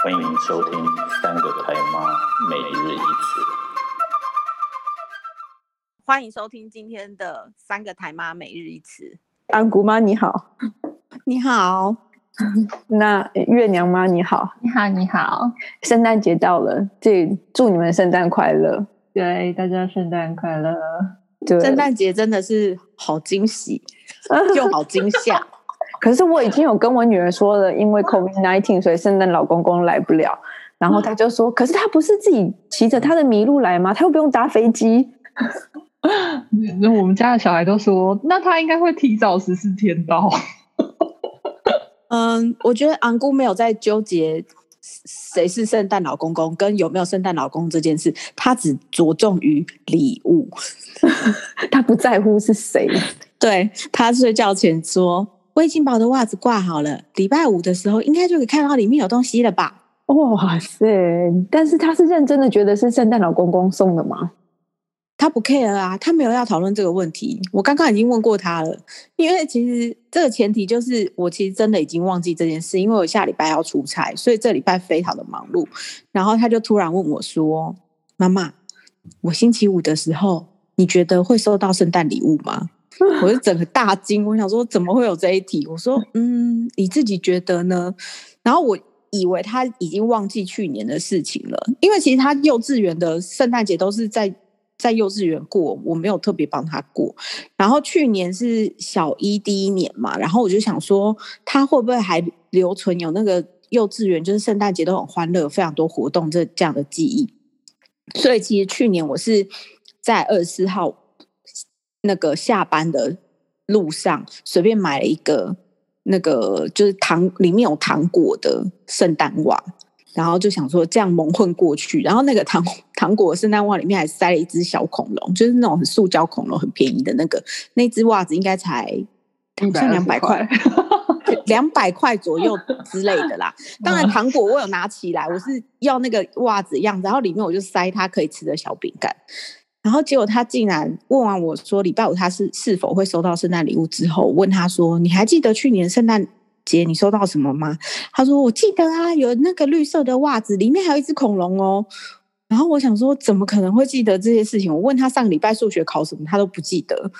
欢迎收听三个台妈每日一词。欢迎收听今天的三个台妈每日一词。安姑妈你好，你好。那月娘妈你好，你好你好。圣诞节到了，这祝你们圣诞快乐。对，大家圣诞快乐。对，圣诞节真的是好惊喜，又好惊吓。可是我已经有跟我女儿说了，因为 COVID nineteen，所以圣诞老公公来不了。然后她就说：“可是他不是自己骑着他的麋鹿来吗？他又不用搭飞机。”那我们家的小孩都说：“那他应该会提早十四天到。”嗯，我觉得昂姑没有在纠结谁是圣诞老公公跟有没有圣诞老公这件事，他只着重于礼物，他不在乎是谁。对，他睡觉前说。我已经把我的袜子挂好了，礼拜五的时候应该就可以看到里面有东西了吧？哇塞！但是他是认真的觉得是圣诞老公公送的吗？他不 care 啊，他没有要讨论这个问题。我刚刚已经问过他了，因为其实这个前提就是我其实真的已经忘记这件事，因为我下礼拜要出差，所以这礼拜非常的忙碌。然后他就突然问我说：“妈妈，我星期五的时候，你觉得会收到圣诞礼物吗？”我就整个大惊，我想说怎么会有这一题？我说，嗯，你自己觉得呢？然后我以为他已经忘记去年的事情了，因为其实他幼稚园的圣诞节都是在在幼稚园过，我没有特别帮他过。然后去年是小一第一年嘛，然后我就想说他会不会还留存有那个幼稚园就是圣诞节都很欢乐，非常多活动这这样的记忆。所以其实去年我是在二十四号。那个下班的路上，随便买了一个那个就是糖里面有糖果的圣诞袜，然后就想说这样蒙混过去。然后那个糖糖果圣诞袜里面还塞了一只小恐龙，就是那种很塑胶恐龙，很便宜的那个。那只袜子应该才好像两百块，两百块左右之类的啦。当然糖果我有拿起来，我是要那个袜子样子，然后里面我就塞它可以吃的小饼干。然后结果他竟然问完我说礼拜五他是是否会收到圣诞礼物之后，问他说，你还记得去年圣诞节你收到什么吗？他说我记得啊，有那个绿色的袜子，里面还有一只恐龙哦。然后我想说怎么可能会记得这些事情？我问他上个礼拜数学考什么，他都不记得。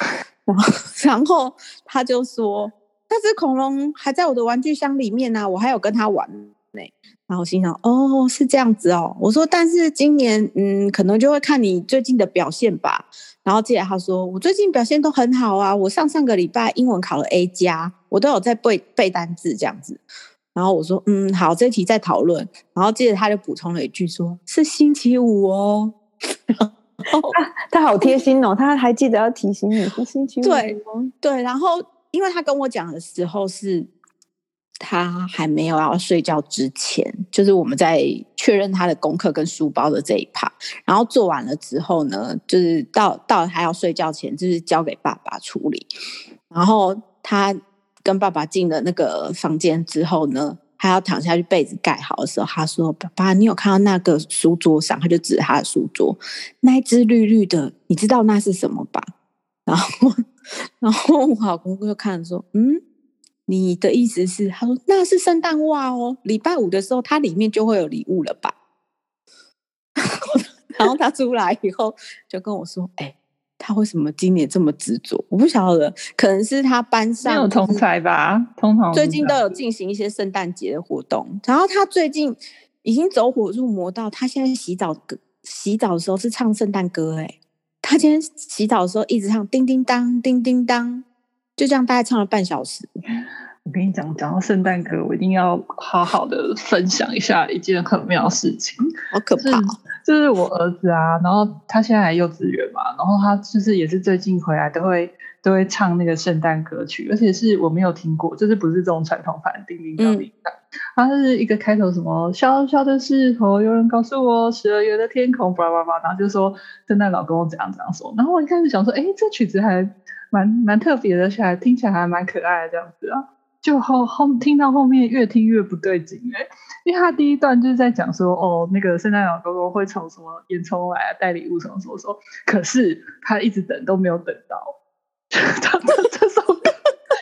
然后然后他就说那只恐龙还在我的玩具箱里面呢、啊，我还有跟他玩呢。然后我心想，哦，是这样子哦。我说，但是今年，嗯，可能就会看你最近的表现吧。然后接着他说，我最近表现都很好啊。我上上个礼拜英文考了 A 加，我都有在背背单字这样子。然后我说，嗯，好，这题再讨论。然后接着他就补充了一句说，说是星期五哦。他他好贴心哦，他还记得要提醒你是星期五。对对，然后因为他跟我讲的时候是。他还没有要睡觉之前，就是我们在确认他的功课跟书包的这一趴，然后做完了之后呢，就是到到他要睡觉前，就是交给爸爸处理。然后他跟爸爸进了那个房间之后呢，他要躺下去被子盖好的时候，他说：“爸爸，你有看到那个书桌上？”他就指他的书桌，那一只绿绿的，你知道那是什么吧？然后，然后我老公就看说：“嗯。”你的意思是，他说那是圣诞袜哦，礼拜五的时候它里面就会有礼物了吧？然后他出来以后就跟我说：“哎、欸，他为什么今年这么执着？我不晓得，可能是他班上没有同才吧。通常最近都有进行一些圣诞节的活动，然后他最近已经走火入魔到他现在洗澡歌洗澡的时候是唱圣诞歌，哎，他今天洗澡的时候一直唱叮叮当，叮叮当。”就这样，大概唱了半小时。我跟你讲，讲到圣诞歌，我一定要好好的分享一下一件很妙的事情。好可怕！就是我儿子啊，然后他现在还幼稚园嘛，然后他就是也是最近回来都会都会唱那个圣诞歌曲，而且是我没有听过，就是不是这种传统版叮叮当叮当，他是一个开头什么小小的时候，有人告诉我十二月的天空，叭叭叭，然后就说圣诞老公公怎样怎样说，然后我一开始想说，哎，这曲子还。蛮蛮特别的，起来听起来还蛮可爱的这样子啊，就后后听到后面越听越不对劲哎，因为他第一段就是在讲说哦，那个圣诞老公公会从什么烟囱来带礼物什么什么什么，可是他一直等都没有等到，他这首歌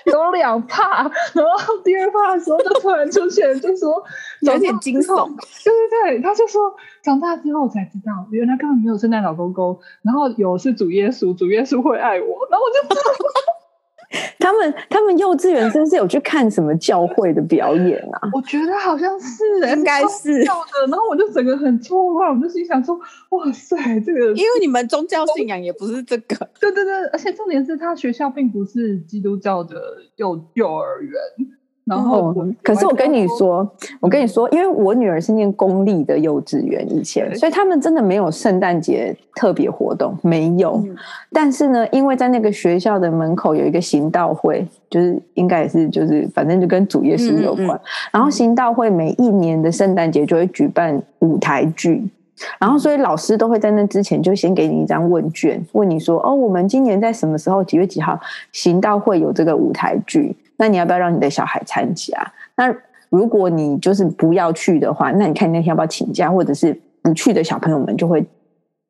有两怕，然后第二怕的时候就突然出现，就说 有点惊悚。对对对，他就说长大之后我才知道，原来根本没有圣诞老公公，然后有是主耶稣，主耶稣会爱我，然后我就。他们他们幼稚园真是有去看什么教会的表演啊？我觉得好像是，应该是。然后我就整个很错乱，我就心想说：哇塞，这个因为你们宗教信仰也不是这个。对对对，而且重点是他学校并不是基督教的幼幼儿园。然后、哦，可是我跟你说，我跟你说，因为我女儿是念公立的幼稚园，以前，所以他们真的没有圣诞节特别活动，没有。嗯、但是呢，因为在那个学校的门口有一个行道会，就是应该也是就是反正就跟主耶稣有关。然后行道会每一年的圣诞节就会举办舞台剧，然后所以老师都会在那之前就先给你一张问卷，问你说：“哦，我们今年在什么时候几月几号行道会有这个舞台剧？”那你要不要让你的小孩参加？那如果你就是不要去的话，那你看你那天要不要请假，或者是不去的小朋友们就会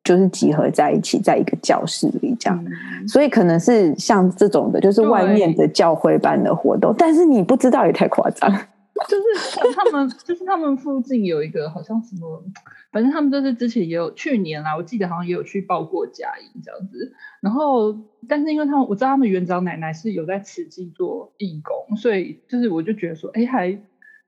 就是集合在一起，在一个教室里这样。嗯、所以可能是像这种的，就是外面的教会办的活动，但是你不知道也太夸张。就是他们，就是他们附近有一个好像什么，反正他们就是之前也有去年啦，我记得好像也有去报过假营这样子。然后，但是因为他们我知道他们园长奶奶是有在慈济做义工，所以就是我就觉得说，哎，还。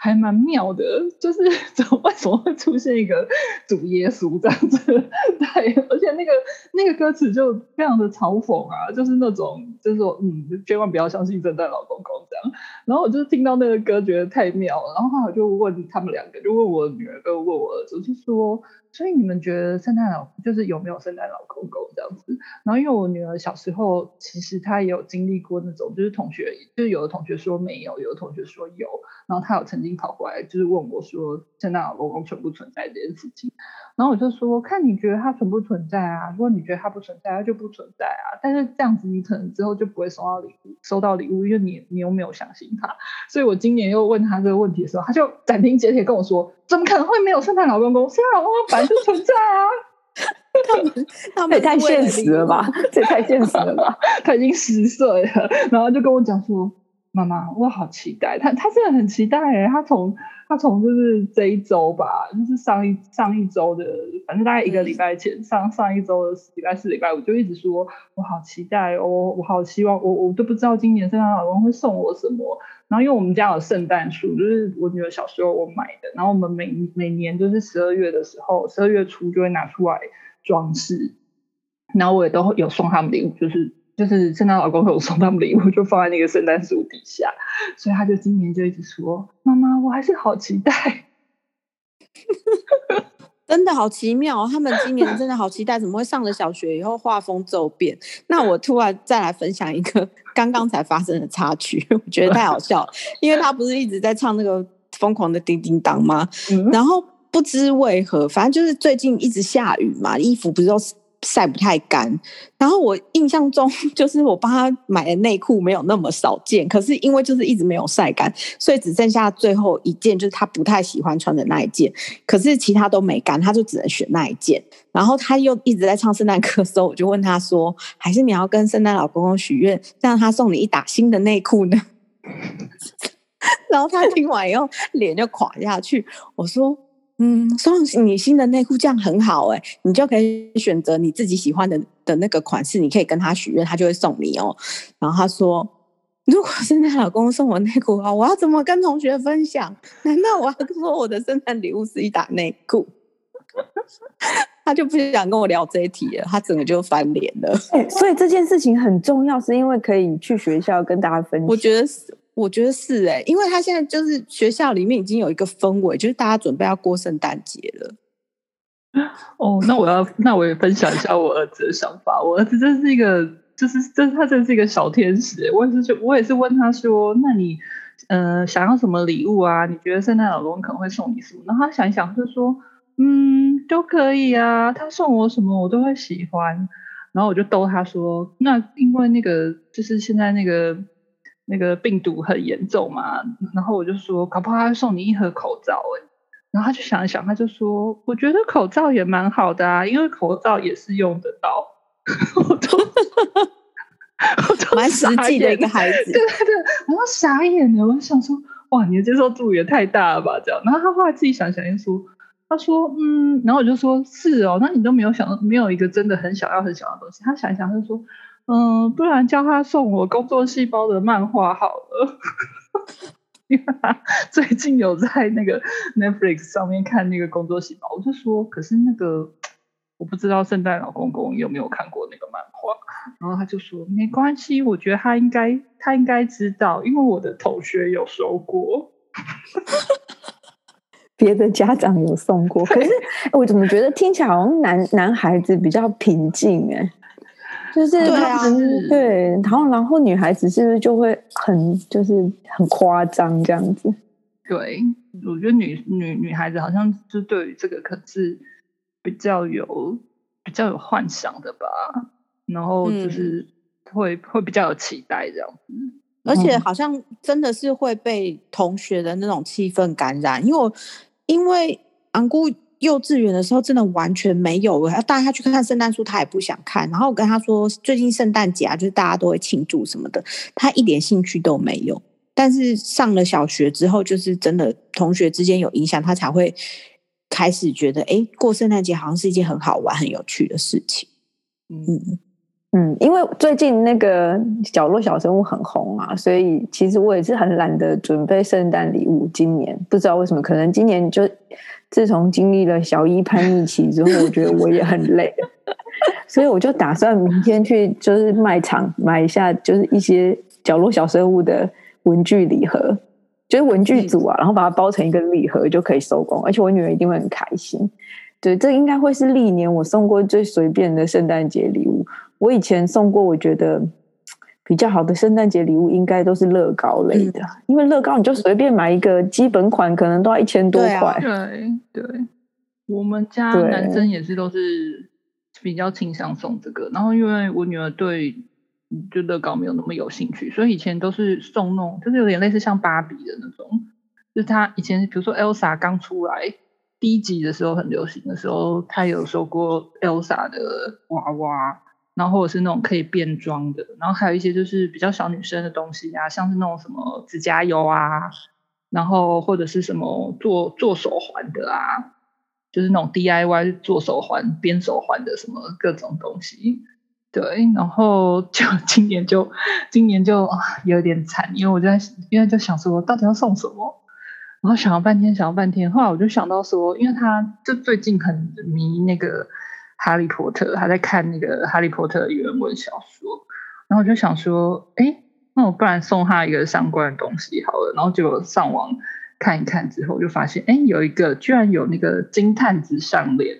还蛮妙的，就是 怎么为什么会出现一个主耶稣这样子？对，而且那个那个歌词就非常的嘲讽啊，就是那种就是说，嗯，千万不要相信圣诞老公公这样。然后我就听到那个歌，觉得太妙了。然后后来我就问他们两个，就问我女儿跟问我儿子，就说。所以你们觉得圣诞老就是有没有圣诞老公公这样子？然后因为我女儿小时候其实她也有经历过那种，就是同学就是有的同学说没有，有的同学说有，然后她有曾经跑过来就是问我说圣诞老公公存不存在这件事情？然后我就说看你觉得它存不存在啊？如果你觉得它不存在，它就不存在啊。但是这样子你可能之后就不会收到礼物，收到礼物，因为你你又没有相信他。所以我今年又问他这个问题的时候，他就斩钉截铁跟我说。怎么可能会没有圣诞老公公？圣诞老公公本来就存在啊！他们他们也太现实了吧？这也太现实了吧？他已经十岁了，然后就跟我讲说：“妈妈，我好期待。”他他真的很期待诶，他从他从就是这一周吧，就是上一上一周的，反正大概一个礼拜前，上上一周的礼拜四、礼拜五就一直说：“我好期待哦，我好希望，我我都不知道今年圣诞老公公会送我什么。”然后因为我们家有圣诞树，就是我女儿小时候我买的。然后我们每每年就是十二月的时候，十二月初就会拿出来装饰。然后我也都有送他们礼物，就是就是圣诞老公公有送他们礼物，就放在那个圣诞树底下。所以他就今年就一直说：“妈妈，我还是好期待。” 真的好奇妙，他们今年真的好期待，怎么会上了小学以后画风骤变？那我突然再来分享一个刚刚才发生的插曲，我觉得太好笑了，因为他不是一直在唱那个疯狂的叮叮当吗？嗯、然后不知为何，反正就是最近一直下雨嘛，衣服不是都晒不太干，然后我印象中就是我帮他买的内裤没有那么少件，可是因为就是一直没有晒干，所以只剩下最后一件，就是他不太喜欢穿的那一件，可是其他都没干，他就只能选那一件。然后他又一直在唱圣诞歌的时候，我就问他说：“还是你要跟圣诞老公公许愿，让他送你一打新的内裤呢？” 然后他听完以后脸就垮下去。我说。嗯，送你新的内裤这样很好哎、欸，你就可以选择你自己喜欢的的那个款式，你可以跟他许愿，他就会送你哦。然后他说，如果圣诞老公公送我内裤的话，我要怎么跟同学分享？难道我要说我的圣诞礼物是一打内裤？他就不想跟我聊这一题了，他整个就翻脸了。欸，所以这件事情很重要，是因为可以去学校跟大家分享。我觉得是。我觉得是哎、因为他现在就是学校里面已经有一个氛围，就是大家准备要过圣诞节了。哦，那我要那我也分享一下我儿子的想法。我儿子真是一个，就是这他真是一个小天使。我也是我也是问他说：“那你呃想要什么礼物啊？你觉得圣诞老公公可能会送你什么？”然后他想一想就说：“嗯，都可以啊，他送我什么我都会喜欢。”然后我就逗他说：“那因为那个就是现在那个。”那个病毒很严重嘛，然后我就说，搞不好他会送你一盒口罩哎，然后他就想一想，他就说，我觉得口罩也蛮好的啊，因为口罩也是用得到。我就 蛮实际的一个孩子。对对对，然后傻眼了，我想说，哇，你的接受度也太大了吧，这样。然后他后来自己想想，又说，他说，嗯，然后我就说，是哦，那你都没有想到，没有一个真的很想要很想要的东西。他想一想，他就说，嗯，不然叫他送我工作细胞的漫画好了。因为他最近有在那个 Netflix 上面看那个工作细胞，我就说，可是那个。我不知道圣诞老公公有没有看过那个漫画，然后他就说没关系，我觉得他应该他应该知道，因为我的同学有收过，别的家长有送过，可是我怎么觉得听起来好像男男孩子比较平静哎，就是对啊，对，然后然后女孩子是不是就会很就是很夸张这样子？对，我觉得女女女孩子好像就对于这个可是。比较有比较有幻想的吧，然后就是会、嗯、会比较有期待这样子，而且好像真的是会被同学的那种气氛感染，因为我因为安姑幼稚园的时候真的完全没有，我要带他去看圣诞树，他也不想看。然后我跟他说最近圣诞节啊，就是大家都会庆祝什么的，他一点兴趣都没有。但是上了小学之后，就是真的同学之间有影响，他才会。开始觉得，哎，过圣诞节好像是一件很好玩、很有趣的事情。嗯嗯，因为最近那个角落小生物很红啊，所以其实我也是很懒得准备圣诞礼物。今年不知道为什么，可能今年就自从经历了小一叛逆期之后，我觉得我也很累，所以我就打算明天去就是卖场买一下，就是一些角落小生物的文具礼盒。就是文具组啊，然后把它包成一个礼盒就可以收工，而且我女儿一定会很开心。对，这应该会是历年我送过最随便的圣诞节礼物。我以前送过，我觉得比较好的圣诞节礼物应该都是乐高类的，因为乐高你就随便买一个基本款，可能都要一千多块。对啊，对对，我们家男生也是都是比较倾向送这个，然后因为我女儿对。就乐高没有那么有兴趣，所以以前都是送那种，就是有点类似像芭比的那种。就是她以前，比如说 Elsa 刚出来第一集的时候很流行的时候，她有收过 Elsa 的娃娃，然后或者是那种可以变装的，然后还有一些就是比较小女生的东西啊，像是那种什么指甲油啊，然后或者是什么做做手环的啊，就是那种 DIY 做手环、编手环的什么各种东西。对，然后就 今年就今年就有点惨，因为我就在因为就想说到底要送什么，然后想了半天想了半天，后来我就想到说，因为他就最近很迷那个哈利波特，他在看那个哈利波特的原文小说，然后我就想说，哎，那我不然送他一个相关的东西好了，然后就上网看一看之后，就发现哎有一个居然有那个金探子项链，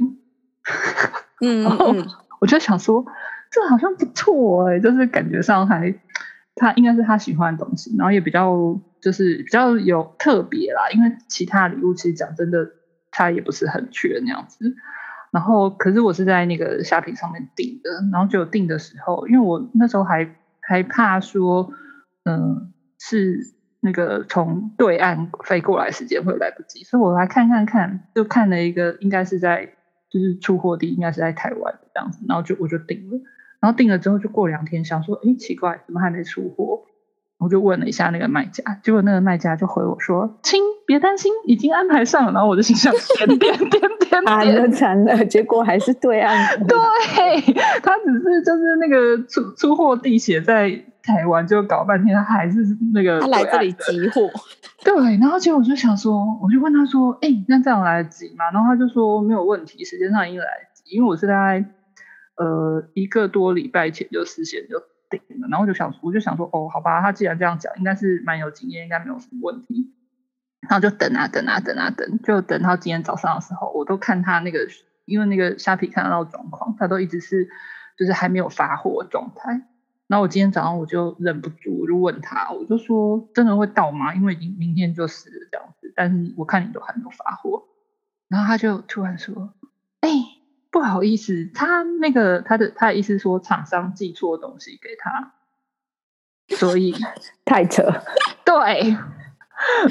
嗯，然后我就想说。这好像不错哎、欸，就是感觉上还他应该是他喜欢的东西，然后也比较就是比较有特别啦。因为其他礼物其实讲真的，他也不是很缺那样子。然后可是我是在那个虾皮上面订的，然后就订的时候，因为我那时候还还怕说，嗯，是那个从对岸飞过来时间会来不及，所以我来看看看，就看了一个应该是在就是出货地应该是在台湾这样子，然后就我就订了。然后订了之后，就过两天，想说，哎，奇怪，怎么还没出货？我就问了一下那个卖家，结果那个卖家就回我说：“亲，别担心，已经安排上了。”然后我就心想：点点点点点，惨了惨了！结果还是对岸。对，他只是就是那个出出货地写在台湾，就搞半天，他还是那个他来这里集货。对，然后结果我就想说，我就问他说：“哎，那这样来得及吗？”然后他就说：“没有问题，时间上应该来得及，因为我是在。”呃，一个多礼拜前就事先就定了，然后就想，我就想说，哦，好吧，他既然这样讲，应该是蛮有经验，应该没有什么问题。然后就等啊等啊等啊等，就等到今天早上的时候，我都看他那个，因为那个虾皮看得到状况，他都一直是就是还没有发货的状态。然后我今天早上我就忍不住，我就问他，我就说，真的会到吗？因为已经明天就是这样子，但是我看你都还没有发货。然后他就突然说，哎。不好意思，他那个他的他的意思说厂商寄错东西给他，所以太扯。对，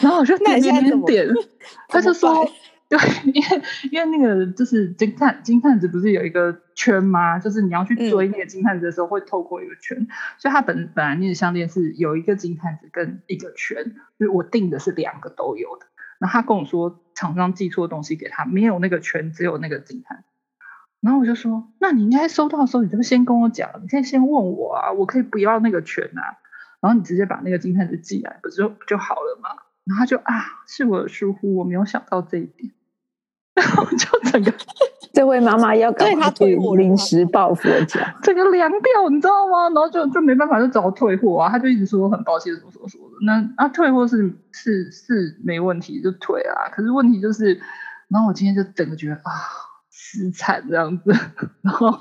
然后我就点点点点，他就说，对，因为因为那个就是金探金探子不是有一个圈吗？就是你要去追那个金探子的时候，会透过一个圈。嗯、所以他本本来那个项链是有一个金探子跟一个圈，就是我定的是两个都有的。然后他跟我说，厂商寄错东西给他，没有那个圈，只有那个金探。然后我就说，那你应该收到的时候，你就先跟我讲，你可以先问我啊，我可以不要那个圈啊。然后你直接把那个金探子寄来，不就不就好了吗？然后他就啊，是我的疏忽，我没有想到这一点。然后就整个，这位妈妈要赶快退货临时抱佛脚，整个凉掉，你知道吗？然后就就没办法，就找退货啊。他就一直说很抱歉，什么什么什么的。那啊，退货是是是没问题，就退啊。可是问题就是，然后我今天就整个觉得啊，死惨这样子。然后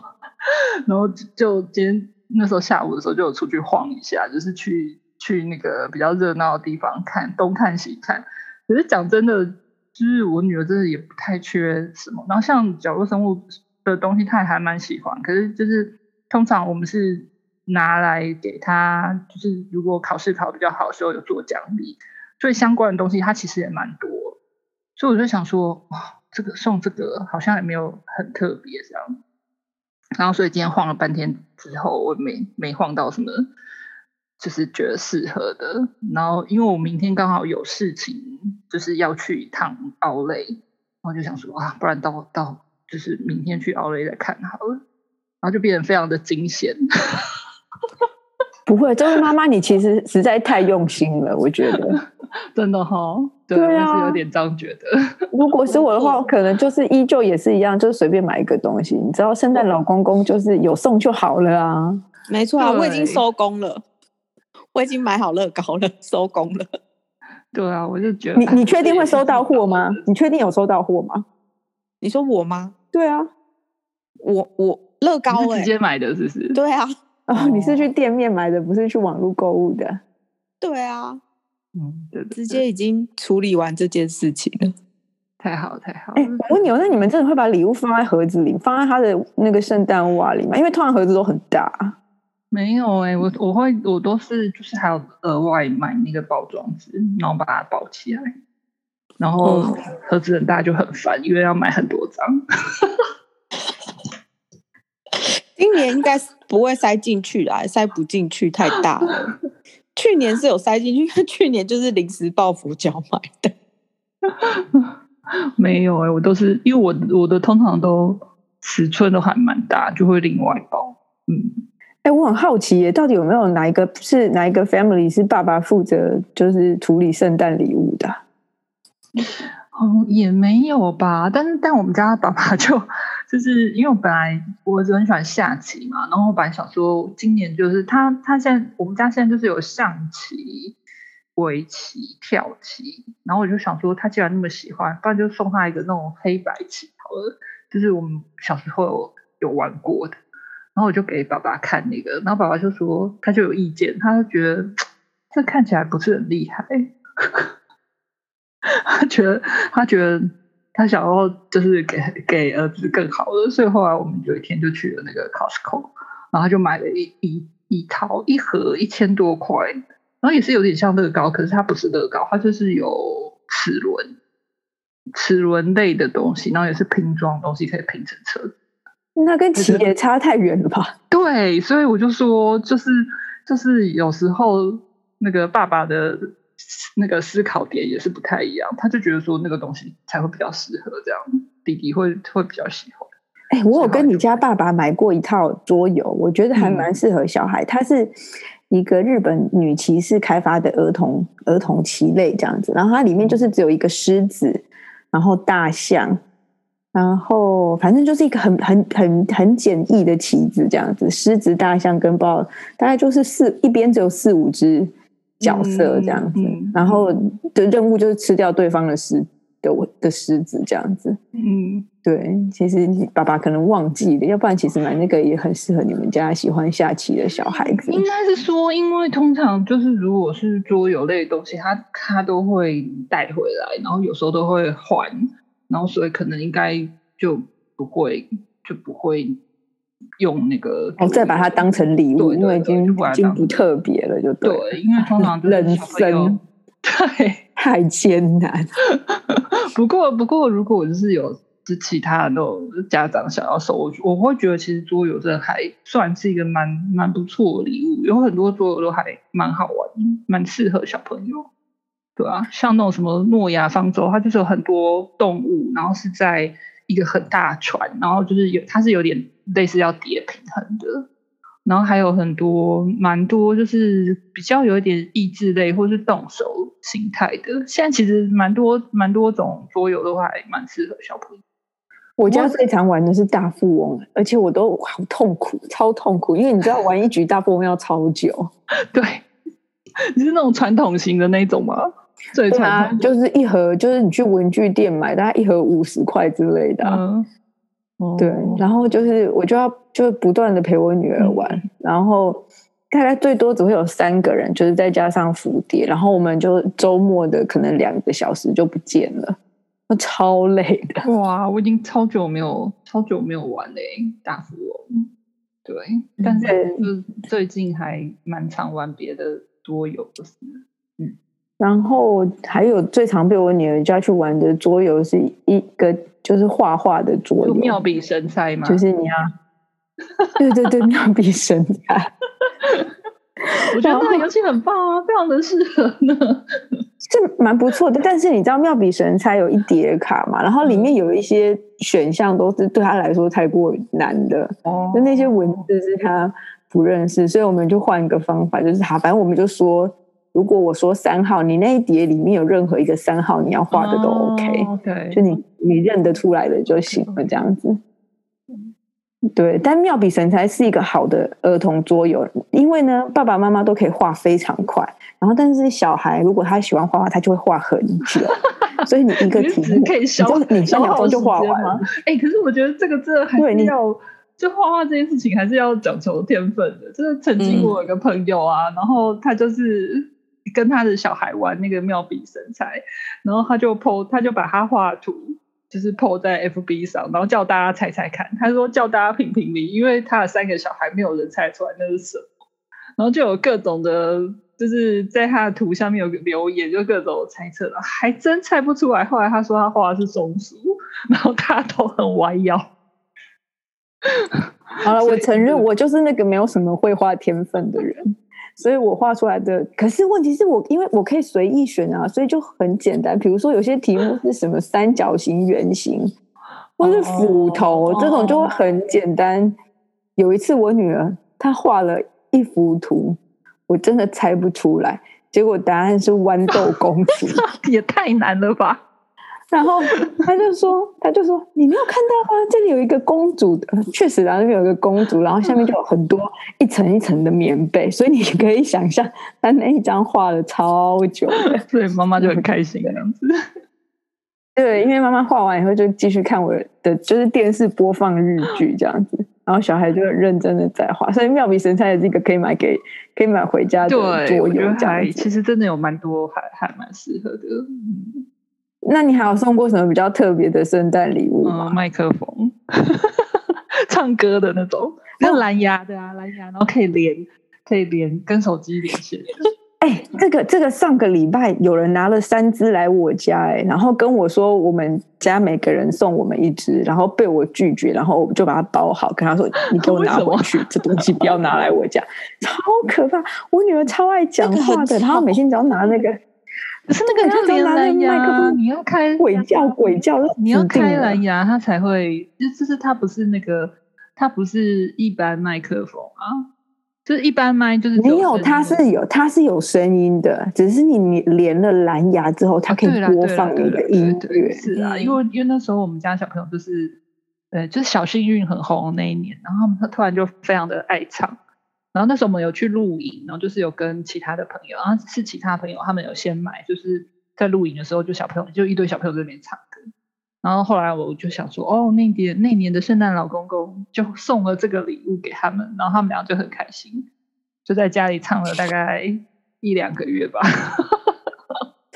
然后就今天那时候下午的时候，就有出去晃一下，就是去去那个比较热闹的地方看，东看西看。可是讲真的。就是我女儿真的也不太缺什么，然后像角落生物的东西，她也还蛮喜欢。可是就是通常我们是拿来给她，就是如果考试考比较好的时候有做奖励，所以相关的东西她其实也蛮多。所以我就想说，哇，这个送这个好像也没有很特别这样。然后所以今天晃了半天之后，我没没晃到什么。就是觉得适合的，然后因为我明天刚好有事情，就是要去一趟奥莱，我就想说啊，不然到到就是明天去奥雷再看好了，然后就变得非常的惊险。不会，这位妈妈，你其实实在太用心了，我觉得 真的哈、哦，对，对啊，我是有点这样觉得。如果是我的话，我可能就是依旧也是一样，就是随便买一个东西，你知道，圣诞老公公就是有送就好了啊。没错啊，我已经收工了。我已经买好乐高了，收工了。对啊，我就觉得你你确定会收到货吗？你确定有收到货吗？你说我吗？对啊，我我乐高直接买的，是不是？对啊，哦，你是去店面买的，不是去网络购物的？对啊，嗯，对，直接已经处理完这件事情了，太好太好。哎，我问你，那你们真的会把礼物放在盒子里，放在他的那个圣诞袜里吗？因为通常盒子都很大。没有哎、欸，我我会我都是就是还有额外买那个包装纸，然后把它包起来，然后盒子很大就很烦，因为要买很多张。今年应该不会塞进去啦，塞不进去太大了。去年是有塞进去，因 为去年就是临时抱佛脚买的。没有哎、欸，我都是因为我我的通常都尺寸都还蛮大，就会另外包。嗯。哎，我很好奇耶，到底有没有哪一个是哪一个 family 是爸爸负责，就是处理圣诞礼物的？哦，也没有吧。但是，但我们家爸爸就就是因为我本来我儿子很喜欢下棋嘛，然后我本来想说，今年就是他他现在我们家现在就是有象棋、围棋、跳棋，然后我就想说，他既然那么喜欢，不然就送他一个那种黑白棋好了，就是我们小时候有，有玩过的。然后我就给爸爸看那个，然后爸爸就说他就有意见，他就觉得这看起来不是很厉害，他觉得他觉得他想要就是给给儿子更好的，所以后来我们有一天就去了那个 Costco，然后他就买了一一一套一盒一千多块，然后也是有点像乐高，可是它不是乐高，它就是有齿轮齿轮类的东西，然后也是拼装东西，可以拼成车。那跟企业差太远了吧？对，所以我就说，就是就是有时候那个爸爸的那个思考点也是不太一样，他就觉得说那个东西才会比较适合这样，弟弟会会比较喜欢。哎、欸，我有跟你家爸爸买过一套桌游，我觉得还蛮适合小孩。它是一个日本女骑士开发的儿童儿童棋类这样子，然后它里面就是只有一个狮子，然后大象。然后，反正就是一个很很很很简易的棋子，这样子，狮子、大象跟豹，大概就是四一边只有四五只角色这样子。然后的任务就是吃掉对方的狮的的狮子这样子。嗯，对，其实你爸爸可能忘记了，要不然其实买那个也很适合你们家喜欢下棋的小孩子。应该是说，因为通常就是如果是桌游类的东西，他他都会带回来，然后有时候都会换。然后，所以可能应该就不会就不会用那个，哦，再把它当成礼物，因为已经已经不特别了，就对，对，因为通常人生 对太艰难。不过，不过，如果我就是有就其他的那种家长想要收，我我会觉得其实桌游真的还算是一个蛮蛮不错的礼物，有很多桌游都还蛮好玩，蛮适合小朋友。对啊，像那种什么诺亚方舟，它就是有很多动物，然后是在一个很大船，然后就是有它是有点类似要叠平衡的，然后还有很多蛮多就是比较有一点益智类或是动手形态的。现在其实蛮多蛮多种桌游都还蛮适合小朋友。我家最常玩的是大富翁，而且我都好痛苦，超痛苦，因为你知道玩一局大富翁要超久。对，你是那种传统型的那种吗？最啊、就是一盒，就是你去文具店买，大概一盒五十块之类的、啊。嗯哦、对，然后就是我就要就不断的陪我女儿玩，嗯、然后大概最多只会有三个人，就是再加上蝴蝶，然后我们就周末的可能两个小时就不见了，那超累的。哇，我已经超久没有超久没有玩嘞，大富翁。对，但是就最近还蛮常玩别的桌游的。嗯。然后还有最常被我女儿叫去玩的桌游是一个就是画画的桌游，妙笔神猜嘛，就是你要，对对对，妙笔神猜。我觉得那个游戏很棒啊，非常的适合呢，是蛮不错的。但是你知道妙笔神猜有一叠卡嘛，然后里面有一些选项都是对他来说太过难的，哦，就那些文字是他不认识，所以我们就换一个方法，就是好，反正我们就说。如果我说三号，你那一叠里面有任何一个三号，你要画的都 OK，就你你认得出来的就行了，这样子。对，但妙笔神才是一个好的儿童桌游，因为呢，爸爸妈妈都可以画非常快，然后但是小孩如果他喜欢画画，他就会画很久，所以你一个题目可以消，你三秒钟就画完了。哎、欸，可是我觉得这个真的还是要，就画画这件事情还是要讲求天分的。就是曾经我有一个朋友啊，嗯、然后他就是。跟他的小孩玩那个妙笔神猜，然后他就 po，他就把他画图，就是 po 在 FB 上，然后叫大家猜猜看。他说叫大家评评理，因为他的三个小孩没有人猜出来那是什么。然后就有各种的，就是在他的图下面有留言，就各种猜测了，还真猜不出来。后来他说他画的是松鼠，然后大家都很弯腰。好了，我承认我就是那个没有什么绘画天分的人。所以我画出来的，可是问题是我因为我可以随意选啊，所以就很简单。比如说有些题目是什么三角形、圆形，或是斧头、哦、这种，就会很简单。哦、有一次我女儿她画了一幅图，我真的猜不出来，结果答案是豌豆公主，也太难了吧。然后他就说，他就说，你没有看到吗？这里有一个公主的，确实，然后那边有一个公主，然后下面就有很多一层一层的棉被，所以你可以想象，他那一张画了超久的，所以妈妈就很开心的样子。对，因为妈妈画完以后就继续看我的，就是电视播放日剧这样子，然后小孩就很认真的在画，所以妙笔神菜也是一个可以买给，可以买回家的桌游，这样其实真的有蛮多还，还还蛮适合的。嗯那你还有送过什么比较特别的圣诞礼物吗？麦、嗯、克风，唱歌的那种，还有蓝牙的啊，蓝牙，然后可以连，可以连跟手机连线。哎、欸，这个这个上个礼拜有人拿了三只来我家、欸，哎，然后跟我说我们家每个人送我们一只，然后被我拒绝，然后我就把它包好，跟他说你给我拿回去，这东西不要拿来我家，超可怕！我女儿超爱讲话的，然后每天只要拿那个。可是那个要连蓝牙，你要开鬼叫鬼叫，你要开蓝牙，它才会。就就是它不是那个，它不是一般麦克风啊，就是一般麦就是没有，它是有，它是有声音的，只是你你连了蓝牙之后，它可以播放你的音乐。是啊，因为因为那时候我们家小朋友就是，呃，就是小幸运很红那一年，然后他突然就非常的爱唱。然后那时候我们有去露营，然后就是有跟其他的朋友，然后是其他朋友他们有先买，就是在露营的时候就小朋友就一堆小朋友在那边唱歌。然后后来我就想说，哦，那年那年的圣诞老公公就送了这个礼物给他们，然后他们俩就很开心，就在家里唱了大概一两个月吧。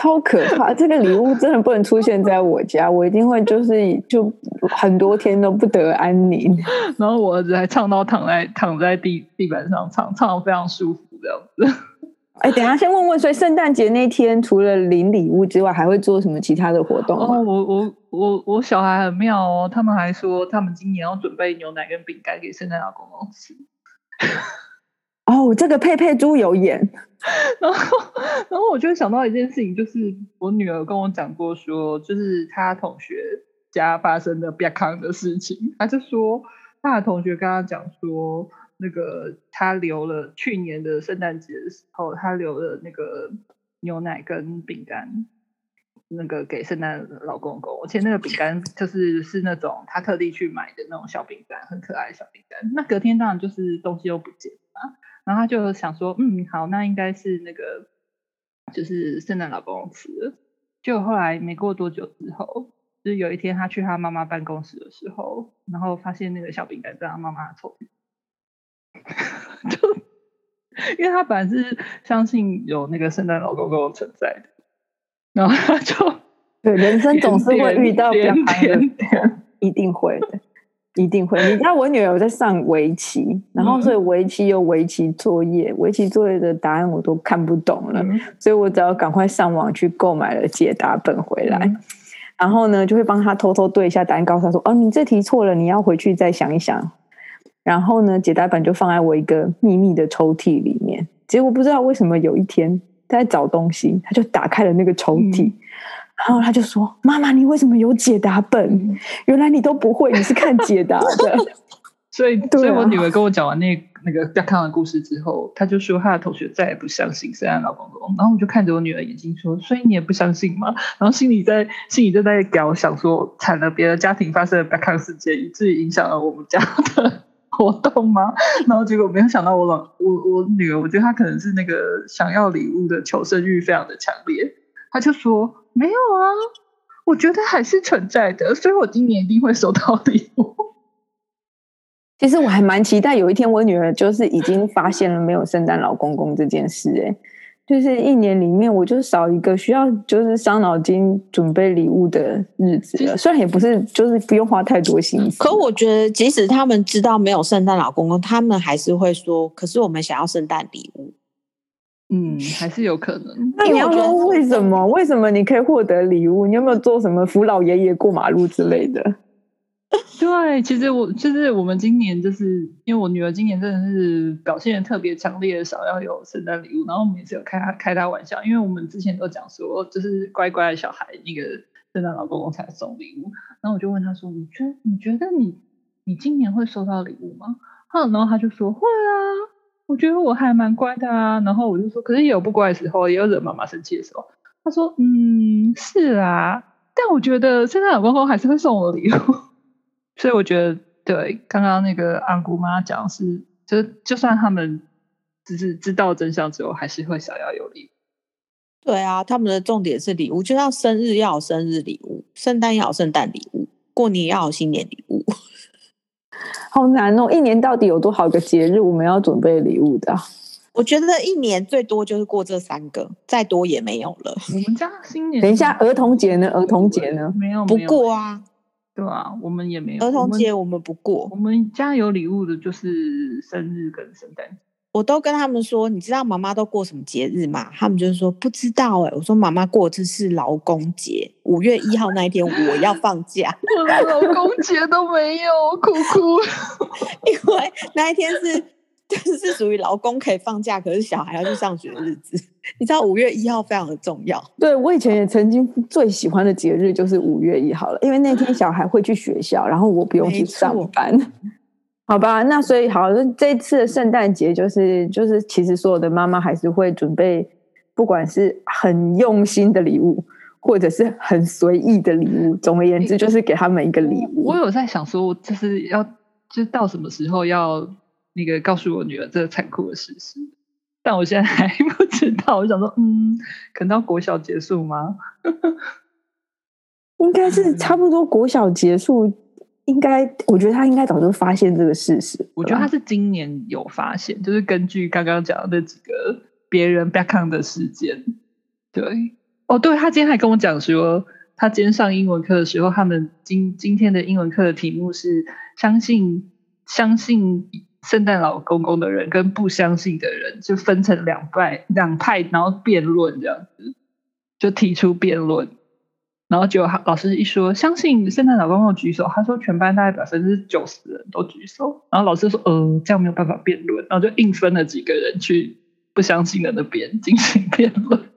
超可怕！这个礼物真的不能出现在我家，我一定会就是就很多天都不得安宁。然后我儿子还唱到躺在躺在地地板上唱，唱的非常舒服这样子。哎，等一下先问问，所以圣诞节那天除了领礼物之外，还会做什么其他的活动？哦，我我我我小孩很妙哦，他们还说他们今年要准备牛奶跟饼干给圣诞老公公吃。哦，这个佩佩猪有演，然后然后我就想到一件事情，就是我女儿跟我讲过说，就是她同学家发生的比较康的事情，她就说她的同学跟她讲说。那个她留了去年的圣诞节的时候，她留了那个牛奶跟饼干，那个给圣诞老公公。而且那个饼干就是是那种他特地去买的那种小饼干，很可爱的小饼干。那隔天当然就是东西又不见了，然后他就想说，嗯，好，那应该是那个就是圣诞老公公吃的。就后来没过多久之后，就是有一天他去他妈妈办公室的时候，然后发现那个小饼干在他妈妈的抽屉。就因为他本来是相信有那个圣诞老公公存在的，然后他就对人生总是会遇到比较难的，一定会的，一定会。你知道我女儿有在上围棋，然后所以围棋有围棋作业，围棋作业的答案我都看不懂了，所以我只要赶快上网去购买了解答本回来，然后呢就会帮他偷偷对一下答案，告诉他说：“哦，你这题错了，你要回去再想一想。”然后呢，解答本就放在我一个秘密的抽屉里面。结果不知道为什么，有一天他在找东西，他就打开了那个抽屉，嗯、然后他就说：“妈妈，你为什么有解答本？原来你都不会，你是看解答的。”所以，所以我女儿跟我讲完那那个要看的故事之后，她就说她的同学再也不相信圣诞老公公。然后我就看着我女儿眼睛说：“所以你也不相信吗？”然后心里在心里就在搞，想说惨了，别的家庭发生了不康事件，以至于影响了我们家的。活动吗？然后结果没有想到我老我我女儿，我觉得她可能是那个想要礼物的求生欲非常的强烈，她就说没有啊，我觉得还是存在的，所以我今年一定会收到礼物。其实我还蛮期待有一天我女儿就是已经发现了没有圣诞老公公这件事，哎。就是一年里面，我就少一个需要就是伤脑筋准备礼物的日子了。虽然也不是，就是不用花太多心思。可我觉得，即使他们知道没有圣诞老公公，他们还是会说：“可是我们想要圣诞礼物。”嗯，还是有可能。那你要说为什么？为什么你可以获得礼物？你有没有做什么扶老爷爷过马路之类的？对，其实我就是我们今年就是因为我女儿今年真的是表现的特别强烈，想要有圣诞礼物，然后我们也是有开她开她玩笑，因为我们之前都讲说，就是乖乖的小孩那个圣诞老公公才送礼物，然后我就问她说，你觉得你觉得你你今年会收到礼物吗？然后她就说会啊，我觉得我还蛮乖的啊，然后我就说，可是也有不乖的时候，也有惹妈妈生气的时候。她说，嗯，是啊，但我觉得圣诞老公公还是会送我礼物。所以我觉得，对刚刚那个安姑妈讲是，就就算他们只是知道真相之后，还是会想要有礼物。对啊，他们的重点是礼物，就像生日要有生日礼物，圣诞要有圣诞礼物，过年要有新年礼物。好难哦！一年到底有多少个节日我们要准备礼物的？我觉得一年最多就是过这三个，再多也没有了。我们家新年，等一下，儿童节呢？儿童节呢？没有，不过啊。对啊，我们也没有儿童节，我们不过。我们家有礼物的，就是生日跟圣诞。我都跟他们说，你知道妈妈都过什么节日吗？他们就是说不知道哎、欸。我说妈妈过的是劳工节，五月一号那一天我要放假，我的劳工节都没有，哭哭。因为那一天是。就是属于劳工可以放假，可是小孩要去上学的日子。你知道五月一号非常的重要。对，我以前也曾经最喜欢的节日就是五月一号了，因为那天小孩会去学校，然后我不用去上班。好吧，那所以好，这一次的圣诞节就是就是，其实所有的妈妈还是会准备，不管是很用心的礼物，或者是很随意的礼物。总而言之，就是给他们一个礼物。我有在想说，就是要就是到什么时候要。那个告诉我女儿这个残酷的事实，但我现在还不知道。我想说，嗯，可能到国小结束吗？应该是差不多国小结束。应该，我觉得他应该早就发现这个事实。我觉得他是今年有发现，就是根据刚刚讲的那几个别人 back on 的事件。对，哦，对，他今天还跟我讲说，他今天上英文课的时候，他们今今天的英文课的题目是相信相信。圣诞老公公的人跟不相信的人就分成两派，两派，然后辩论这样子，就提出辩论。然后结果他老师一说相信圣诞老公公举手，他说全班大概百分之九十的人都举手。然后老师说，呃，这样没有办法辩论，然后就硬分了几个人去不相信的那边进行辩论。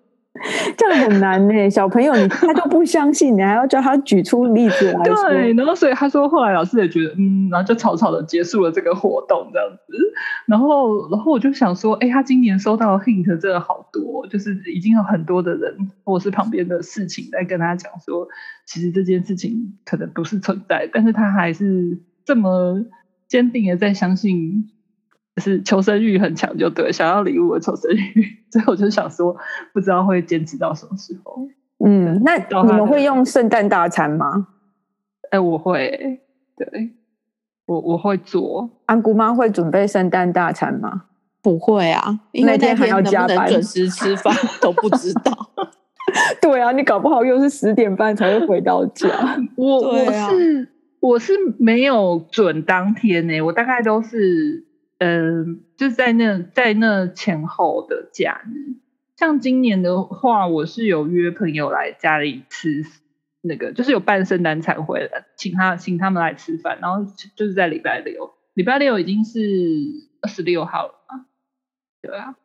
这样很难呢，小朋友你他都不相信，你还要叫他举出例子来。对，然后所以他说，后来老师也觉得，嗯，然后就草草的结束了这个活动，这样子。然后，然后我就想说，哎，他今年收到 hint 真的好多，就是已经有很多的人或是旁边的事情在跟他讲说，其实这件事情可能不是存在，但是他还是这么坚定的在相信。是求生欲很强，就对，想要礼物的求生欲。所以我就想说，不知道会坚持到什么时候。嗯，那你们会用圣诞大餐吗？哎、欸，我会，对，我我会做。安姑妈会准备圣诞大餐吗？不会啊，因为那天还要加班，准时吃饭 都不知道。对啊，你搞不好又是十点半才会回到家。我、啊、我是我是没有准当天呢、欸，我大概都是。嗯，就是在那在那前后的假日，像今年的话，我是有约朋友来家里吃那个，就是有办圣诞餐会的，请他请他们来吃饭，然后就是在礼拜六，礼拜六已经是二十六号了嘛，对啊，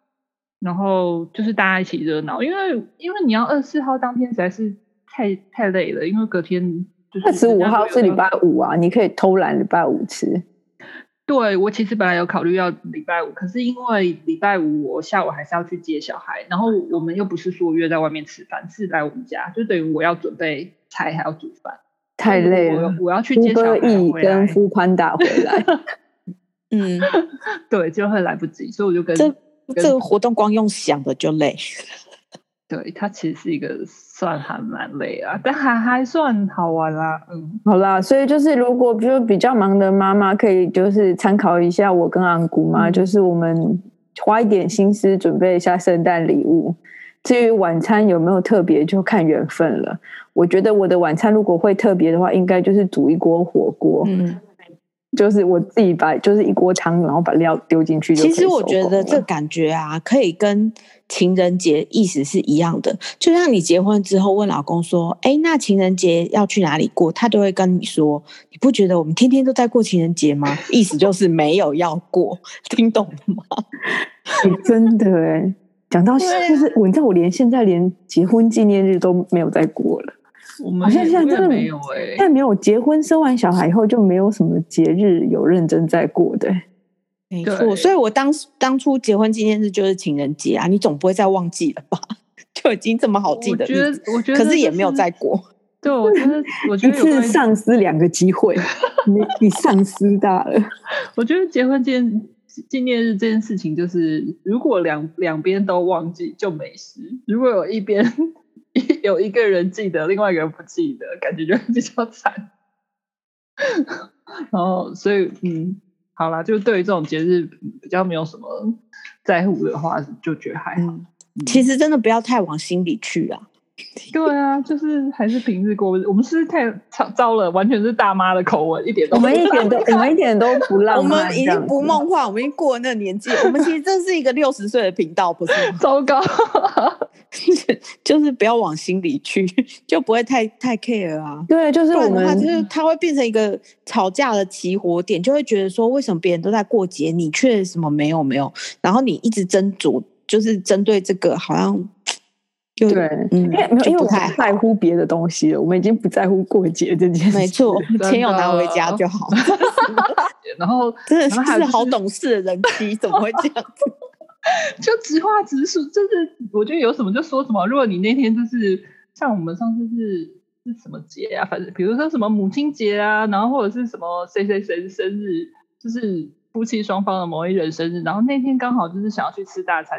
然后就是大家一起热闹，因为因为你要二十四号当天实在是太太累了，因为隔天就是二十五号是礼拜五啊，你可以偷懒礼拜五吃。对，我其实本来有考虑要礼拜五，可是因为礼拜五我下午还是要去接小孩，然后我们又不是说约在外面吃饭，是来我们家，就等于我要准备菜还要煮饭，太累了。我，我要去接小孩回来，跟夫宽达回来 嗯，对，就会来不及，所以我就跟这跟这个活动光用想的就累。对，它其实是一个算还蛮累啊，但还还算好玩啦。嗯，好啦，所以就是如果就比较忙的妈妈，可以就是参考一下我跟安姑妈，嗯、就是我们花一点心思准备一下圣诞礼物。至于晚餐有没有特别，就看缘分了。我觉得我的晚餐如果会特别的话，应该就是煮一锅火锅。嗯。就是我自己把，就是一锅汤，然后把料丢进去。其实我觉得这感觉啊，可以跟情人节意思是一样的。就像你结婚之后问老公说：“哎，那情人节要去哪里过？”他都会跟你说：“你不觉得我们天天都在过情人节吗？” 意思就是没有要过，听懂了吗？真的哎，讲到就是，我你知道，我连现在连结婚纪念日都没有再过了。我们好像现在真的没有哎、欸，但没有结婚生完小孩以后就没有什么节日有认真在过的，没错。所以我当当初结婚纪念日就是情人节啊，你总不会再忘记了吧？就已经这么好记的日子，我觉得，可是也没有再过。对，我觉得，我觉得一次丧失两个机会，你你丧失大了。我觉得结婚纪念纪念日这件事情，就是如果两两边都忘记就没事，如果有一边。有一个人记得，另外一个人不记得，感觉就 比较惨。然后，所以，嗯，好啦，就对于这种节日比较没有什么在乎的话，就觉得还好。其实真的不要太往心里去啊。对啊，就是还是平日过。我们是太糟了，完全是大妈的口吻，一点都我们一点都我们一点都不浪漫，我们已经不梦幻，我们已经过了那个年纪。我们其实这是一个六十岁的频道，不是吗？糟糕，就是不要往心里去，就不会太太 care 啊。对，就是我们，就是它会变成一个吵架的起火点，就会觉得说，为什么别人都在过节，你却什么没有没有？然后你一直斟酌，就是针对这个，好像。对，嗯，因为没有，因为我们不在乎别的东西了，我们已经不在乎过节这件事。没错，钱有拿回家就好。然后 真的是好懂事的人妻，怎么会这样子？就直话直说，就是我觉得有什么就说什么。如果你那天就是像我们上次是是什么节啊？反正比如说什么母亲节啊，然后或者是什么谁谁谁生日，就是夫妻双方的某一人生日，然后那天刚好就是想要去吃大餐。